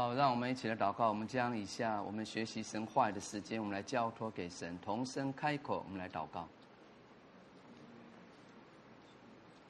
好，让我们一起来祷告。我们将以下我们学习神话的时间，我们来交托给神，同声开口，我们来祷告。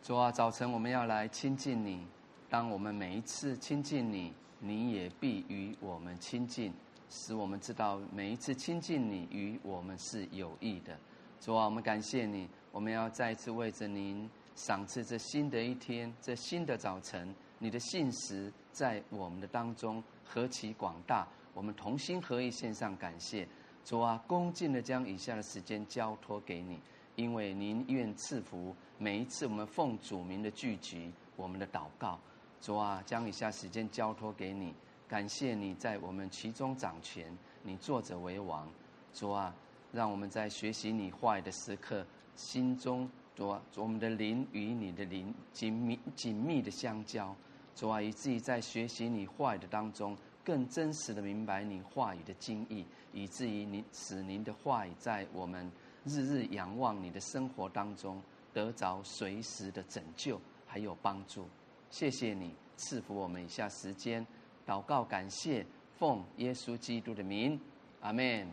主啊，早晨我们要来亲近你。当我们每一次亲近你，你也必与我们亲近，使我们知道每一次亲近你与我们是有益的。主啊，我们感谢你，我们要再一次为着您赏赐这新的一天，这新的早晨。你的信实在我们的当中何其广大，我们同心合意献上感谢。主啊，恭敬的将以下的时间交托给你，因为您愿赐福每一次我们奉主名的聚集，我们的祷告。主啊，将以下时间交托给你，感谢你在我们其中掌权，你坐者为王。主啊，让我们在学习你话语的时刻，心中主啊，我们的灵与你的灵紧密紧密的相交。主啊，以至于在学习你话语的当中，更真实的明白你话语的精义，以至于你使您的话语在我们日日仰望你的生活当中得着随时的拯救还有帮助。谢谢你赐福我们以下时间祷告，感谢奉耶稣基督的名，阿门。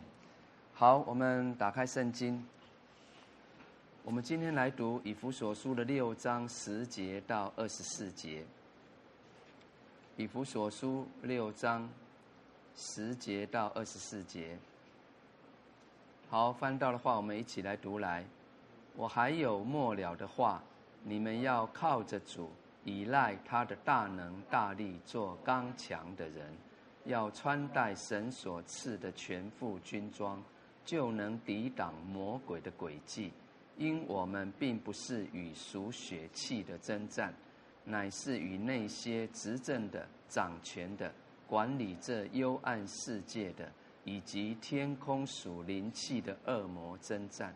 好，我们打开圣经，我们今天来读以弗所书的六章十节到二十四节。以弗所书六章十节到二十四节，好，翻到的话，我们一起来读来。我还有末了的话，你们要靠着主，依赖他的大能大力，做刚强的人，要穿戴神所赐的全副军装，就能抵挡魔鬼的诡计。因我们并不是与属血气的争战。乃是与那些执政的、掌权的、管理这幽暗世界的，以及天空属灵气的恶魔征战，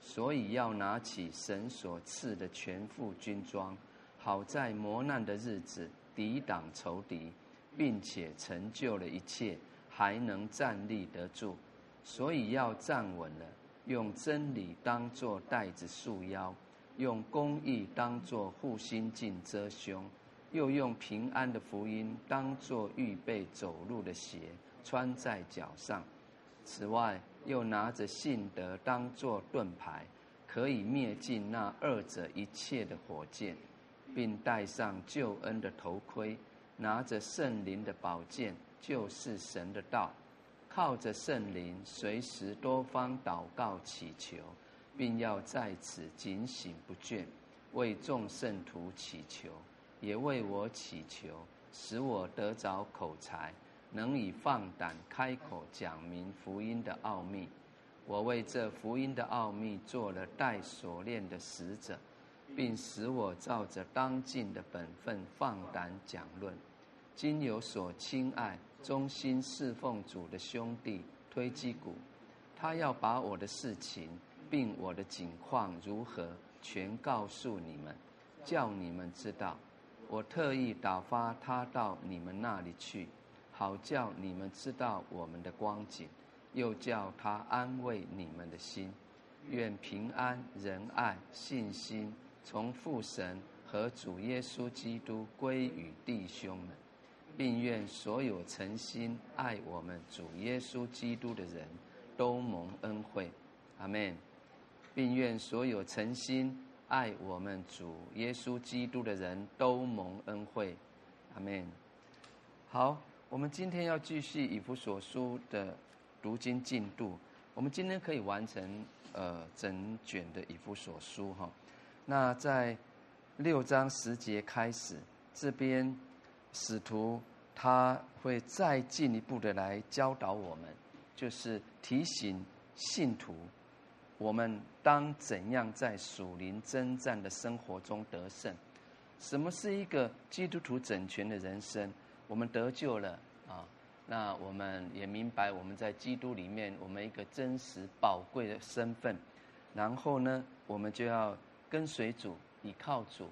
所以要拿起神所赐的全副军装，好在磨难的日子抵挡仇敌，并且成就了一切，还能站立得住。所以要站稳了，用真理当作带子束腰。用公义当作护心镜遮胸，又用平安的福音当作预备走路的鞋穿在脚上。此外，又拿着信德当作盾牌，可以灭尽那二者一切的火箭，并戴上救恩的头盔，拿着圣灵的宝剑，就是神的道，靠着圣灵，随时多方祷告祈求。并要在此警醒不倦，为众圣徒祈求，也为我祈求，使我得着口才，能以放胆开口讲明福音的奥秘。我为这福音的奥秘做了带锁链的使者，并使我照着当尽的本分放胆讲论。今有所亲爱、忠心侍奉主的兄弟推基古，他要把我的事情。并我的景况如何，全告诉你们，叫你们知道。我特意打发他到你们那里去，好叫你们知道我们的光景，又叫他安慰你们的心。愿平安、仁爱、信心从父神和主耶稣基督归与弟兄们，并愿所有诚心爱我们主耶稣基督的人都蒙恩惠。阿门。并愿所有诚心爱我们主耶稣基督的人都蒙恩惠，阿门。好，我们今天要继续以弗所书的读经进度。我们今天可以完成呃整卷的以弗所书哈。那在六章十节开始，这边使徒他会再进一步的来教导我们，就是提醒信徒。我们当怎样在属灵征战的生活中得胜？什么是一个基督徒整全的人生？我们得救了啊，那我们也明白我们在基督里面，我们一个真实宝贵的身份。然后呢，我们就要跟随主，依靠主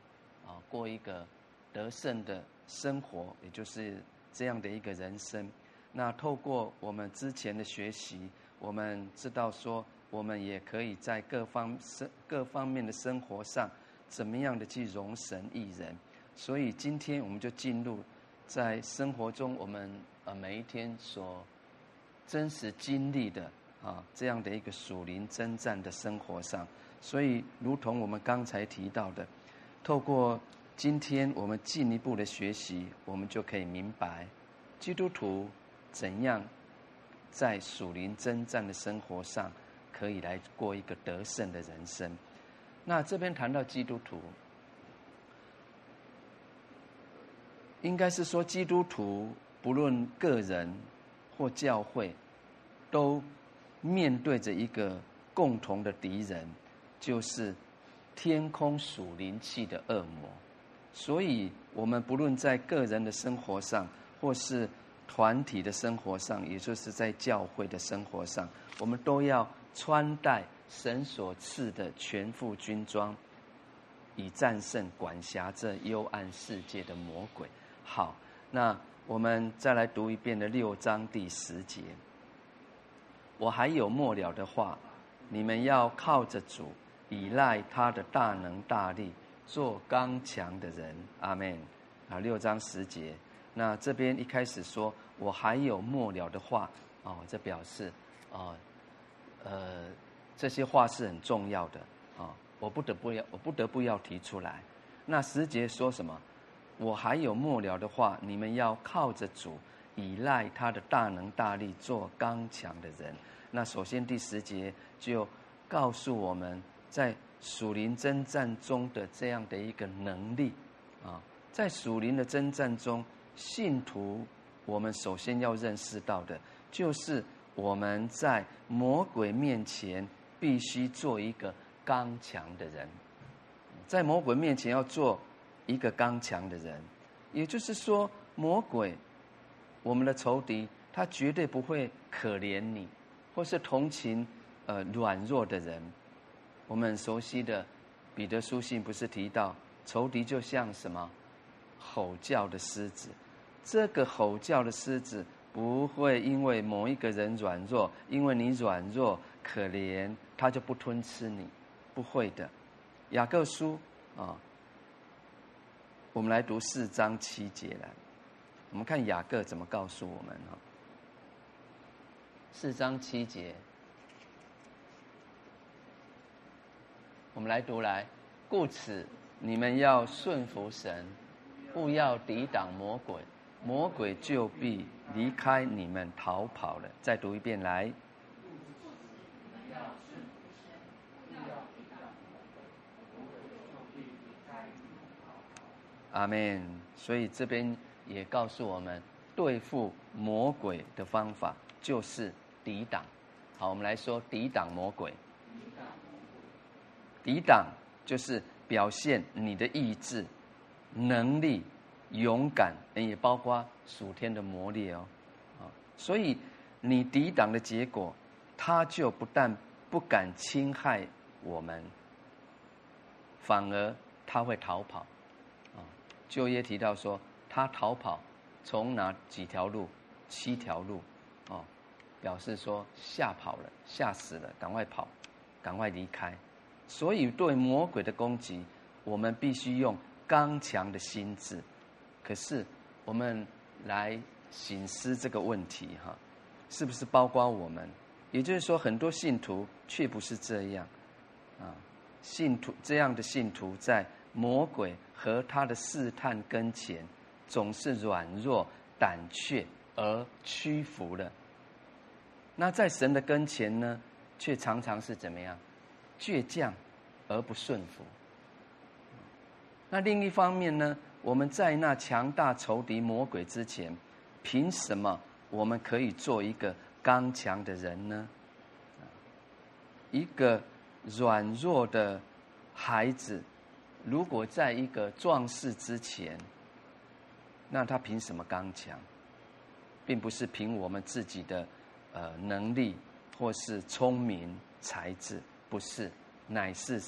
啊，过一个得胜的生活，也就是这样的一个人生。那透过我们之前的学习，我们知道说。我们也可以在各方生各方面的生活上，怎么样的去容神益人。所以今天我们就进入在生活中我们呃每一天所真实经历的啊这样的一个属灵征战的生活上，所以如同我们刚才提到的，透过今天我们进一步的学习，我们就可以明白基督徒怎样在属灵征战的生活上，可以来过一个得胜的人生。那这边谈到基督徒，应该是说基督徒不论个人或教会，都面对着一个共同的敌人，就是天空属灵气的恶魔。所以，我们不论在个人的生活上，或是团体的生活上，也就是在教会的生活上，我们都要穿戴神所赐的全副军装，以战胜管辖这幽暗世界的魔鬼。好，那我们再来读一遍的六章第十节。我还有末了的话，你们要靠着主，倚赖他的大能大力。做刚强的人，阿门。啊，六章十节，那这边一开始说，我还有末了的话，哦，这表示，哦，呃，这些话是很重要的，啊、我不得不要，我不得不要提出来。那十节说什么？我还有末了的话，你们要靠着主，依赖他的大能大力，做刚强的人。那首先第十节就告诉我们在。属灵征战中的这样的一个能力啊，在属灵的征战中，信徒我们首先要认识到的，就是我们在魔鬼面前必须做一个刚强的人，在魔鬼面前要做一个刚强的人，也就是说，魔鬼我们的仇敌，他绝对不会可怜你，或是同情呃软弱的人。我们很熟悉的彼得书信不是提到仇敌就像什么吼叫的狮子？这个吼叫的狮子不会因为某一个人软弱，因为你软弱可怜，他就不吞吃你，不会的。雅各书啊，我们来读四章七节来，我们看雅各怎么告诉我们啊？四章七节。我们来读来，故此你们要顺服神，不要抵挡魔鬼，魔鬼就必离开你们逃跑了。再读一遍来。阿门。所以这边也告诉我们，对付魔鬼的方法就是抵挡。好，我们来说抵挡魔鬼。抵挡就是表现你的意志、能力、勇敢，也包括属天的磨练哦。啊，所以你抵挡的结果，他就不但不敢侵害我们，反而他会逃跑。啊，旧约提到说他逃跑，从哪几条路？七条路。哦，表示说吓跑了，吓死了，赶快跑，赶快离开。所以，对魔鬼的攻击，我们必须用刚强的心智。可是，我们来省思这个问题哈，是不是包括我们？也就是说，很多信徒却不是这样啊。信徒这样的信徒，在魔鬼和他的试探跟前，总是软弱、胆怯而屈服了。那在神的跟前呢，却常常是怎么样？倔强而不顺服。那另一方面呢？我们在那强大仇敌魔鬼之前，凭什么我们可以做一个刚强的人呢？一个软弱的孩子，如果在一个壮士之前，那他凭什么刚强？并不是凭我们自己的呃能力或是聪明才智。不是，乃是